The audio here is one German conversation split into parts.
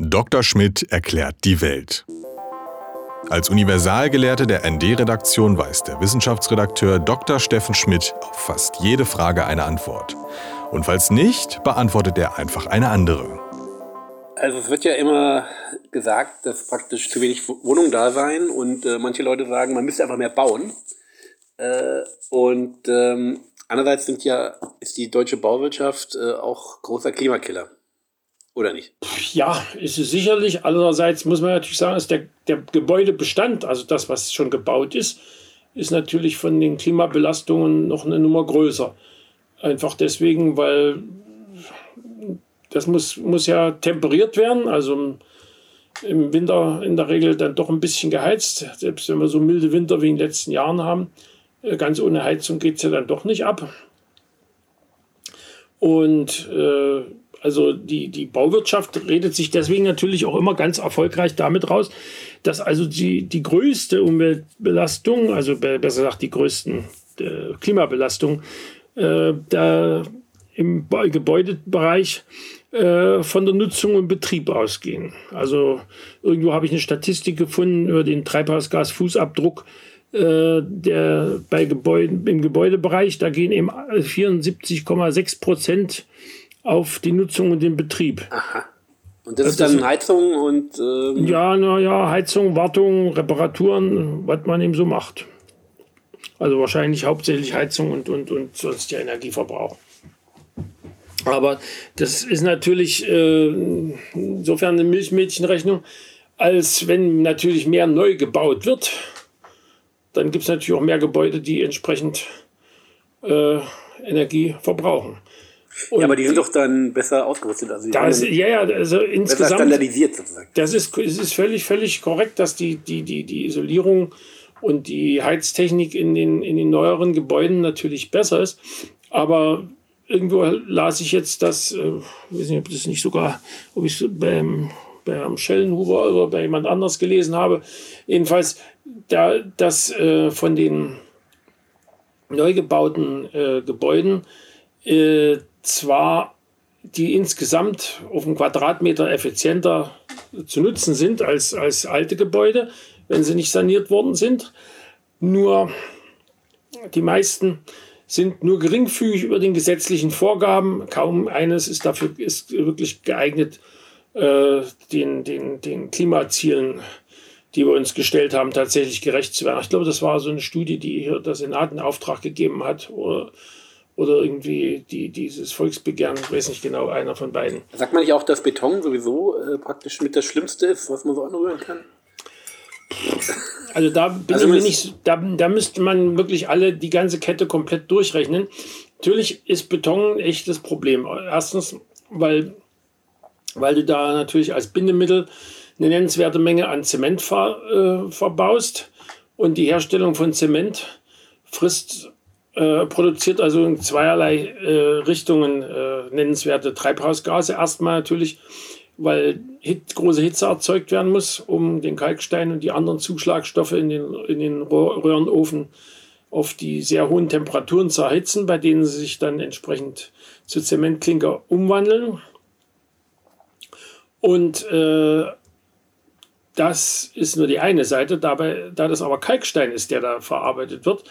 Dr. Schmidt erklärt die Welt. Als Universalgelehrte der ND-Redaktion weiß der Wissenschaftsredakteur Dr. Steffen Schmidt auf fast jede Frage eine Antwort. Und falls nicht, beantwortet er einfach eine andere. Also es wird ja immer gesagt, dass praktisch zu wenig Wohnungen da seien und äh, manche Leute sagen, man müsste einfach mehr bauen. Äh, und ähm, andererseits ja, ist die deutsche Bauwirtschaft äh, auch großer Klimakiller. Oder nicht? Ja, ist es sicherlich. Andererseits muss man natürlich sagen, dass der, der Gebäudebestand, also das, was schon gebaut ist, ist natürlich von den Klimabelastungen noch eine Nummer größer. Einfach deswegen, weil das muss, muss ja temperiert werden, also im Winter in der Regel dann doch ein bisschen geheizt. Selbst wenn wir so milde Winter wie in den letzten Jahren haben, äh, ganz ohne Heizung geht es ja dann doch nicht ab. Und äh, also die, die Bauwirtschaft redet sich deswegen natürlich auch immer ganz erfolgreich damit raus, dass also die, die größte Umweltbelastung, also besser gesagt die größten äh, Klimabelastung, äh, da im Gebäudebereich äh, von der Nutzung und Betrieb ausgehen. Also irgendwo habe ich eine Statistik gefunden über den Treibhausgasfußabdruck äh, der bei Gebäuden im Gebäudebereich. Da gehen eben 74,6 Prozent auf die Nutzung und den Betrieb. Aha. Und das, das ist dann Heizung und. Ähm ja, naja, Heizung, Wartung, Reparaturen, was man eben so macht. Also wahrscheinlich hauptsächlich Heizung und, und, und sonst der Energieverbrauch. Aber das ist natürlich äh, insofern eine Milchmädchenrechnung, als wenn natürlich mehr neu gebaut wird, dann gibt es natürlich auch mehr Gebäude, die entsprechend äh, Energie verbrauchen. Und ja, aber die sind doch dann besser ausgerüstet. Also das, ja, ja, also insgesamt. standardisiert sozusagen. Das ist, es ist völlig, völlig korrekt, dass die, die, die, die Isolierung und die Heiztechnik in den, in den neueren Gebäuden natürlich besser ist. Aber irgendwo las ich jetzt, dass, äh, ich weiß nicht, ob das nicht sogar, ob ich es beim, beim Schellenhuber oder bei jemand anders gelesen habe. Jedenfalls, da, dass äh, von den neu gebauten äh, Gebäuden äh, zwar die insgesamt auf einen Quadratmeter effizienter zu nutzen sind als, als alte Gebäude, wenn sie nicht saniert worden sind. Nur die meisten sind nur geringfügig über den gesetzlichen Vorgaben. Kaum eines ist dafür ist wirklich geeignet, äh, den, den, den Klimazielen, die wir uns gestellt haben, tatsächlich gerecht zu werden. Ich glaube, das war so eine Studie, die hier der Senat in Auftrag gegeben hat. Oder, oder irgendwie die, dieses Volksbegehren, ich weiß nicht genau, einer von beiden. Sagt man nicht auch, dass Beton sowieso äh, praktisch mit das Schlimmste ist, was man so anrühren kann? Also da bin also ich nicht, da, da müsste man wirklich alle die ganze Kette komplett durchrechnen. Natürlich ist Beton ein echtes Problem. Erstens, weil, weil du da natürlich als Bindemittel eine nennenswerte Menge an Zement ver, äh, verbaust und die Herstellung von Zement frisst, äh, produziert also in zweierlei äh, Richtungen äh, nennenswerte Treibhausgase. Erstmal natürlich weil Hit, große Hitze erzeugt werden muss, um den Kalkstein und die anderen Zuschlagstoffe in den, in den Röhrenofen auf die sehr hohen Temperaturen zu erhitzen, bei denen sie sich dann entsprechend zu Zementklinker umwandeln. Und äh, das ist nur die eine Seite. Dabei, da das aber Kalkstein ist, der da verarbeitet wird,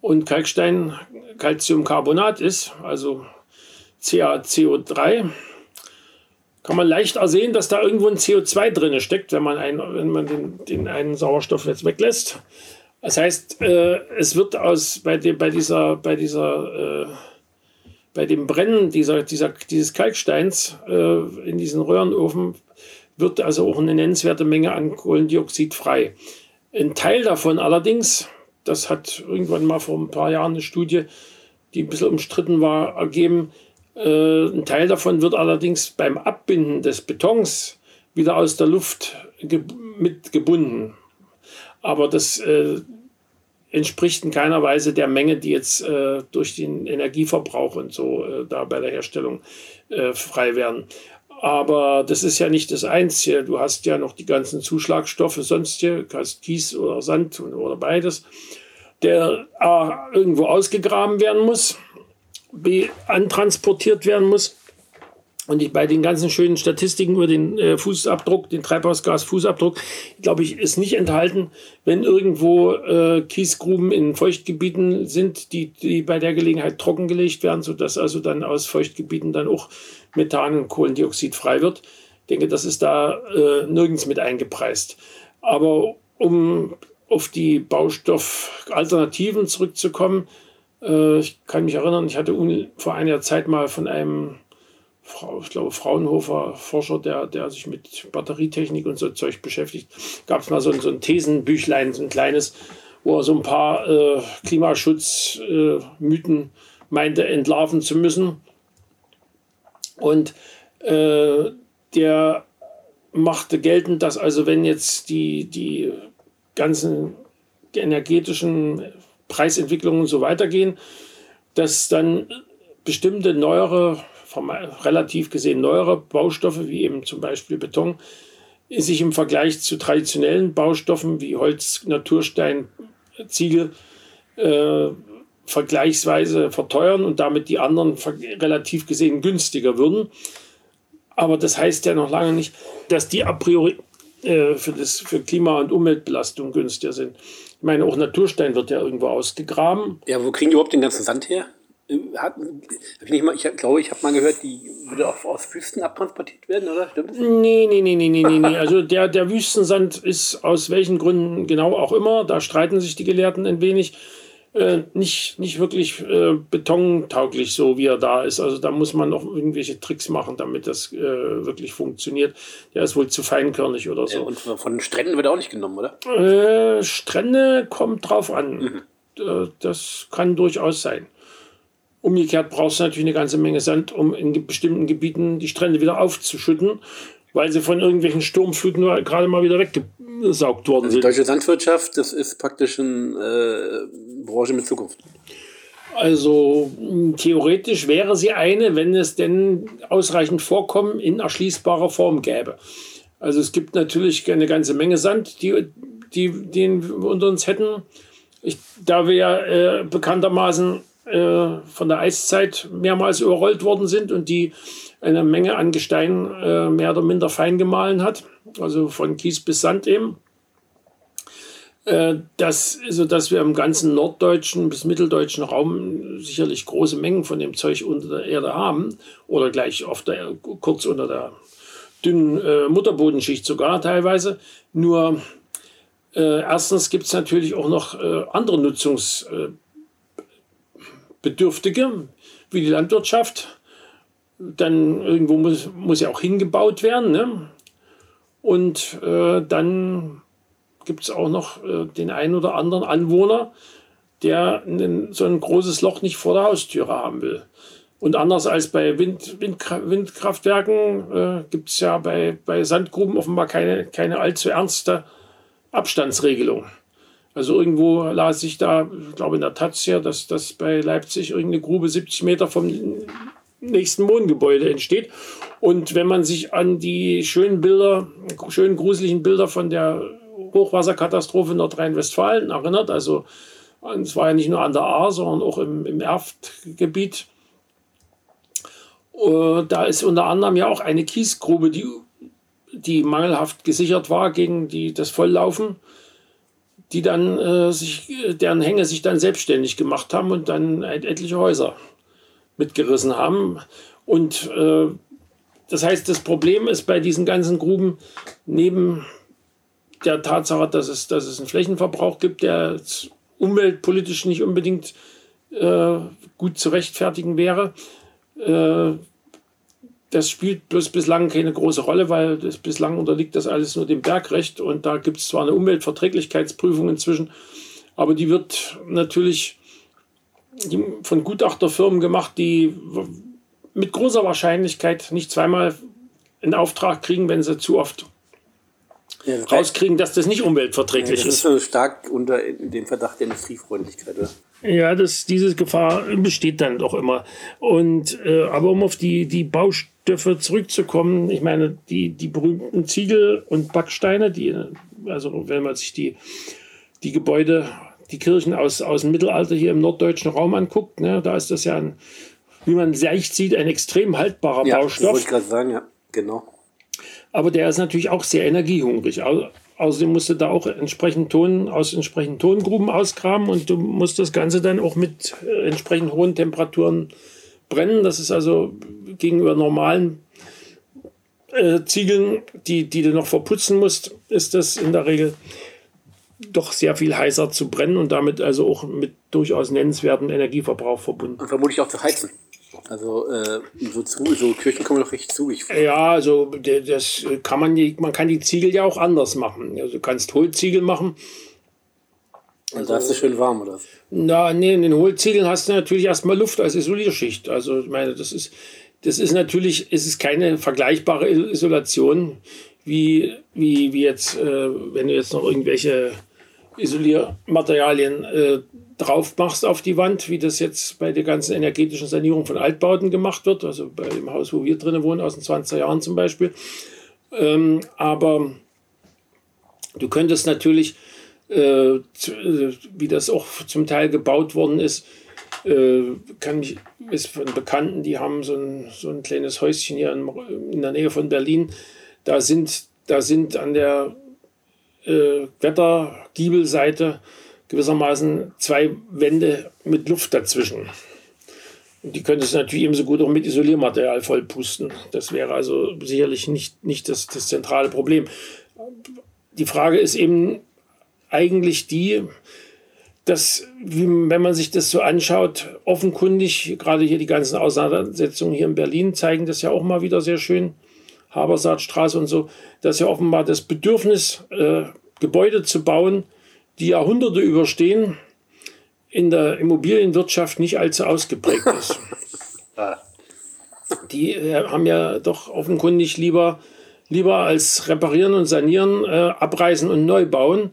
und Kalkstein Calciumcarbonat ist, also CaCO3, kann man leicht ersehen, dass da irgendwo ein CO2 drin steckt, wenn man, ein, wenn man den, den einen Sauerstoff jetzt weglässt. Das heißt, äh, es wird aus bei, dem, bei dieser, bei dieser, äh, bei dem Brennen dieser, dieser, dieses Kalksteins äh, in diesen Röhrenofen wird also auch eine nennenswerte Menge an Kohlendioxid frei. Ein Teil davon allerdings, das hat irgendwann mal vor ein paar Jahren eine Studie, die ein bisschen umstritten war, ergeben, äh, ein Teil davon wird allerdings beim Abbinden des Betons wieder aus der Luft ge mitgebunden. Aber das äh, entspricht in keiner Weise der Menge, die jetzt äh, durch den Energieverbrauch und so äh, da bei der Herstellung äh, frei werden. Aber das ist ja nicht das Einzige. Du hast ja noch die ganzen Zuschlagstoffe sonst hier, hast Kies oder Sand oder beides, der A, irgendwo ausgegraben werden muss B antransportiert werden muss Und ich, bei den ganzen schönen Statistiken über den äh, Fußabdruck, den Treibhausgasfußabdruck, glaube ich, ist nicht enthalten, wenn irgendwo äh, Kiesgruben in Feuchtgebieten sind, die, die bei der Gelegenheit trockengelegt werden, sodass also dann aus Feuchtgebieten dann auch Methan und Kohlendioxid frei wird. Ich denke, das ist da äh, nirgends mit eingepreist. Aber um auf die Baustoffalternativen zurückzukommen, äh, ich kann mich erinnern, ich hatte vor einiger Zeit mal von einem ich glaube, Fraunhofer Forscher, der, der sich mit Batterietechnik und so Zeug beschäftigt, gab es mal so, so ein Thesenbüchlein, so ein kleines, wo er so ein paar äh, Klimaschutzmythen äh, meinte, entlarven zu müssen. Und äh, der machte geltend, dass also wenn jetzt die, die ganzen energetischen Preisentwicklungen so weitergehen, dass dann bestimmte neuere relativ gesehen neuere Baustoffe, wie eben zum Beispiel Beton, sich im Vergleich zu traditionellen Baustoffen wie Holz, Naturstein, Ziegel äh, vergleichsweise verteuern und damit die anderen relativ gesehen günstiger würden. Aber das heißt ja noch lange nicht, dass die a priori äh, für, das, für Klima- und Umweltbelastung günstiger sind. Ich meine, auch Naturstein wird ja irgendwo ausgegraben. Ja, wo kriegen die überhaupt den ganzen Sand her? hat, ich, nicht mal, ich glaube, ich habe mal gehört, die würde auch aus Wüsten abtransportiert werden, oder? Stimmt das? Nee, nee, nee, nee, nee, nee, nee. Also der, der Wüstensand ist aus welchen Gründen genau auch immer, da streiten sich die Gelehrten ein wenig, äh, nicht, nicht wirklich äh, betontauglich, so wie er da ist. Also da muss man noch irgendwelche Tricks machen, damit das äh, wirklich funktioniert. Der ist wohl zu feinkörnig oder so. und von Stränden wird er auch nicht genommen, oder? Äh, Strände kommt drauf an. Mhm. Äh, das kann durchaus sein. Umgekehrt brauchst du natürlich eine ganze Menge Sand, um in bestimmten Gebieten die Strände wieder aufzuschütten, weil sie von irgendwelchen Sturmfluten gerade mal wieder weggesaugt worden also sind. Deutsche Landwirtschaft, das ist praktisch eine äh, Branche mit Zukunft. Also theoretisch wäre sie eine, wenn es denn ausreichend Vorkommen in erschließbarer Form gäbe. Also es gibt natürlich eine ganze Menge Sand, die, die, den wir unter uns hätten. Ich, da wir äh, bekanntermaßen äh, von der Eiszeit mehrmals überrollt worden sind und die eine Menge an Gestein äh, mehr oder minder fein gemahlen hat, also von Kies bis Sand eben. Äh, das, sodass wir im ganzen norddeutschen bis mitteldeutschen Raum sicherlich große Mengen von dem Zeug unter der Erde haben oder gleich auf der, kurz unter der dünnen äh, Mutterbodenschicht sogar teilweise. Nur äh, erstens gibt es natürlich auch noch äh, andere Nutzungs- äh, wie die Landwirtschaft. Dann irgendwo muss, muss ja auch hingebaut werden. Ne? Und äh, dann gibt es auch noch äh, den einen oder anderen Anwohner, der einen, so ein großes Loch nicht vor der Haustüre haben will. Und anders als bei Wind, Windkra Windkraftwerken äh, gibt es ja bei, bei Sandgruben offenbar keine, keine allzu ernste Abstandsregelung. Also irgendwo las ich da, ich glaube in der Taz ja, dass, dass bei Leipzig irgendeine Grube 70 Meter vom nächsten Wohngebäude entsteht. Und wenn man sich an die schönen Bilder, schönen gruseligen Bilder von der Hochwasserkatastrophe in Nordrhein-Westfalen erinnert, also es war ja nicht nur an der Ahr, sondern auch im, im Erftgebiet, äh, da ist unter anderem ja auch eine Kiesgrube, die, die mangelhaft gesichert war gegen die, das Volllaufen die dann äh, sich, deren Hänge sich dann selbstständig gemacht haben und dann etliche Häuser mitgerissen haben. Und äh, das heißt, das Problem ist bei diesen ganzen Gruben neben der Tatsache, dass es, dass es einen Flächenverbrauch gibt, der umweltpolitisch nicht unbedingt äh, gut zu rechtfertigen wäre, äh, das spielt bloß bislang keine große Rolle, weil das bislang unterliegt das alles nur dem Bergrecht und da gibt es zwar eine Umweltverträglichkeitsprüfung inzwischen, aber die wird natürlich von Gutachterfirmen gemacht, die mit großer Wahrscheinlichkeit nicht zweimal in Auftrag kriegen, wenn sie zu oft ja, das rauskriegen, dass das nicht umweltverträglich ja, das ist. Das ist stark unter dem Verdacht der Industriefreundlichkeit. Oder? Ja, das, diese Gefahr besteht dann doch immer. Und, äh, aber um auf die, die Baustoffe zurückzukommen, ich meine, die, die berühmten Ziegel und Backsteine, die, also wenn man sich die, die Gebäude, die Kirchen aus, aus dem Mittelalter hier im norddeutschen Raum anguckt, ne, da ist das ja ein wie man leicht sieht, ein extrem haltbarer ja, Baustoff. Wollte ich gerade sagen, ja, genau. Aber der ist natürlich auch sehr energiehungrig. Außerdem musst du da auch entsprechend Ton aus entsprechenden Tongruben ausgraben und du musst das Ganze dann auch mit äh, entsprechend hohen Temperaturen brennen. Das ist also gegenüber normalen äh, Ziegeln, die, die du noch verputzen musst, ist das in der Regel doch sehr viel heißer zu brennen und damit also auch mit durchaus nennenswertem Energieverbrauch verbunden. Und vermutlich auch zu heizen. Also äh, so, zu, so Kirchen kommen doch richtig zu. Ja, also das kann man man kann die Ziegel ja auch anders machen. Also du kannst Hohlziegel machen. Also, da ist es schön warm, oder? Na, nee, in den Hohlziegeln hast du natürlich erstmal Luft als Isolierschicht. Also ich meine, das ist, das ist natürlich, es ist keine vergleichbare Isolation wie, wie, wie jetzt, äh, wenn du jetzt noch irgendwelche Isoliermaterialien äh, drauf machst auf die Wand, wie das jetzt bei der ganzen energetischen Sanierung von Altbauten gemacht wird, also bei dem Haus, wo wir drinnen wohnen, aus den 20er Jahren zum Beispiel. Ähm, aber du könntest natürlich, äh, äh, wie das auch zum Teil gebaut worden ist, äh, kann ich, ist von Bekannten, die haben so ein, so ein kleines Häuschen hier in, in der Nähe von Berlin. Da sind, da sind an der äh, Wettergiebelseite gewissermaßen zwei Wände mit Luft dazwischen. Und die könntest du natürlich ebenso gut auch mit Isoliermaterial vollpusten. Das wäre also sicherlich nicht, nicht das, das zentrale Problem. Die Frage ist eben eigentlich die, dass, wenn man sich das so anschaut, offenkundig, gerade hier die ganzen Auseinandersetzungen hier in Berlin zeigen das ja auch mal wieder sehr schön, Habersaatstraße und so, dass ja offenbar das Bedürfnis, äh, Gebäude zu bauen, die Jahrhunderte überstehen, in der Immobilienwirtschaft nicht allzu ausgeprägt ist. Die äh, haben ja doch offenkundig lieber, lieber als reparieren und sanieren, äh, abreißen und neu bauen.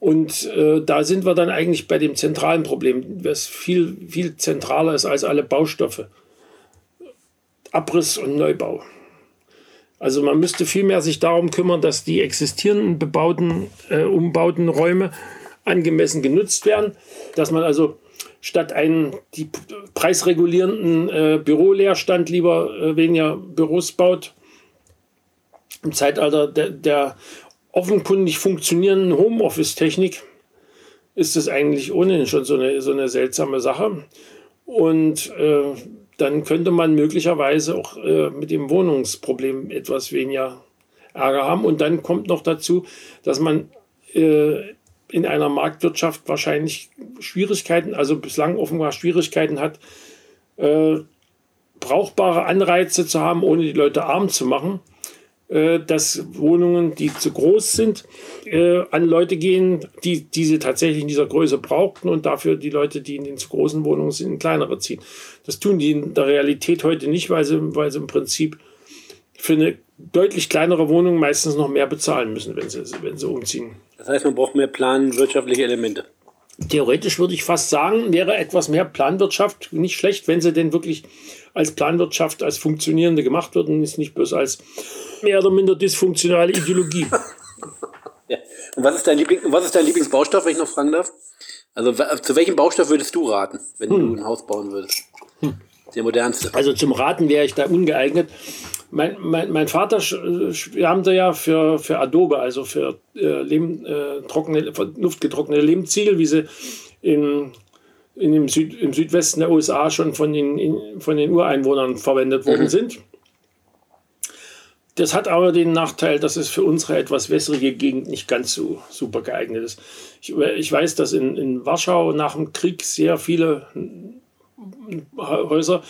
Und äh, da sind wir dann eigentlich bei dem zentralen Problem, was viel, viel zentraler ist als alle Baustoffe. Abriss und Neubau. Also man müsste vielmehr sich darum kümmern, dass die existierenden bebauten, äh, umbauten Räume angemessen genutzt werden, dass man also statt einen die preisregulierenden äh, Büroleerstand lieber äh, weniger Büros baut. Im Zeitalter der, der offenkundig funktionierenden Homeoffice-Technik ist das eigentlich ohnehin schon so eine, so eine seltsame Sache. Und äh, dann könnte man möglicherweise auch äh, mit dem Wohnungsproblem etwas weniger Ärger haben. Und dann kommt noch dazu, dass man äh, in einer Marktwirtschaft wahrscheinlich Schwierigkeiten, also bislang offenbar Schwierigkeiten hat, äh, brauchbare Anreize zu haben, ohne die Leute arm zu machen. Äh, dass Wohnungen, die zu groß sind, äh, an Leute gehen, die diese tatsächlich in dieser Größe brauchten und dafür die Leute, die in den zu großen Wohnungen sind, in kleinere ziehen. Das tun die in der Realität heute nicht, weil sie, weil sie im Prinzip für eine deutlich kleinere Wohnung meistens noch mehr bezahlen müssen, wenn sie, wenn sie umziehen. Das heißt, man braucht mehr planwirtschaftliche Elemente. Theoretisch würde ich fast sagen, wäre etwas mehr Planwirtschaft nicht schlecht, wenn sie denn wirklich als Planwirtschaft, als funktionierende gemacht wird und nicht bloß als mehr oder minder dysfunktionale Ideologie. ja. Und was ist, dein Liebling, was ist dein Lieblingsbaustoff, wenn ich noch fragen darf? Also zu welchem Baustoff würdest du raten, wenn hm. du ein Haus bauen würdest? Hm. Der modernste. Also zum Raten wäre ich da ungeeignet. Mein, mein, mein Vater schwärmte ja für, für Adobe, also für äh, Lehm, äh, trockene, luftgetrocknete Lehmziegel, wie sie in, in dem Süd, im Südwesten der USA schon von den, in, von den Ureinwohnern verwendet worden mhm. sind. Das hat aber den Nachteil, dass es für unsere etwas wässrige Gegend nicht ganz so super geeignet ist. Ich, ich weiß, dass in, in Warschau nach dem Krieg sehr viele Häuser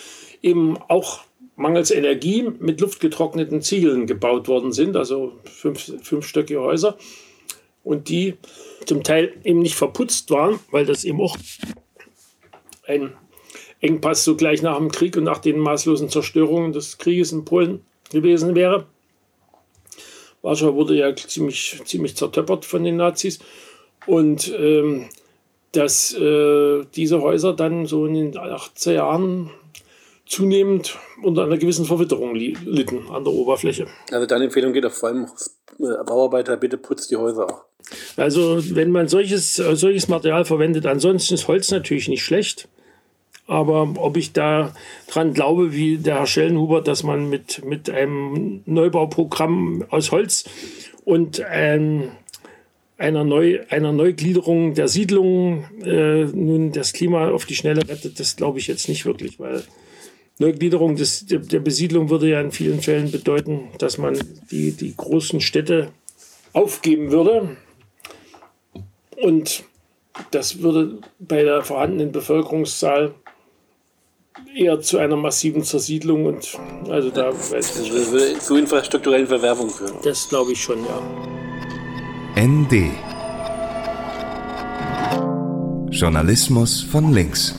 eben auch mangels Energie mit luftgetrockneten Ziegeln gebaut worden sind, also fünf, fünfstöckige Häuser. Und die zum Teil eben nicht verputzt waren, weil das eben auch ein Engpass so gleich nach dem Krieg und nach den maßlosen Zerstörungen des Krieges in Polen gewesen wäre. Warschau wurde ja ziemlich, ziemlich zertöppert von den Nazis. Und ähm, dass äh, diese Häuser dann so in den 80er Jahren zunehmend unter einer gewissen Verwitterung litten an der Oberfläche. Also deine Empfehlung geht auf vor allem äh, Bauarbeiter, bitte putzt die Häuser auch. Also wenn man solches, äh, solches Material verwendet, ansonsten ist Holz natürlich nicht schlecht. Aber ob ich da dran glaube, wie der Herr Schellenhuber, dass man mit, mit einem Neubauprogramm aus Holz und ähm, einer, Neu, einer Neugliederung der Siedlungen äh, nun das Klima auf die Schnelle rettet, das glaube ich jetzt nicht wirklich, weil Neugliederung des, der, Besiedlung würde ja in vielen Fällen bedeuten, dass man die, die großen Städte aufgeben würde. Und das würde bei der vorhandenen Bevölkerungszahl eher zu einer massiven Zersiedlung und also da weiß ich nicht. würde zu infrastrukturellen Verwerfungen führen. Das glaube ich schon, ja. ND Journalismus von links.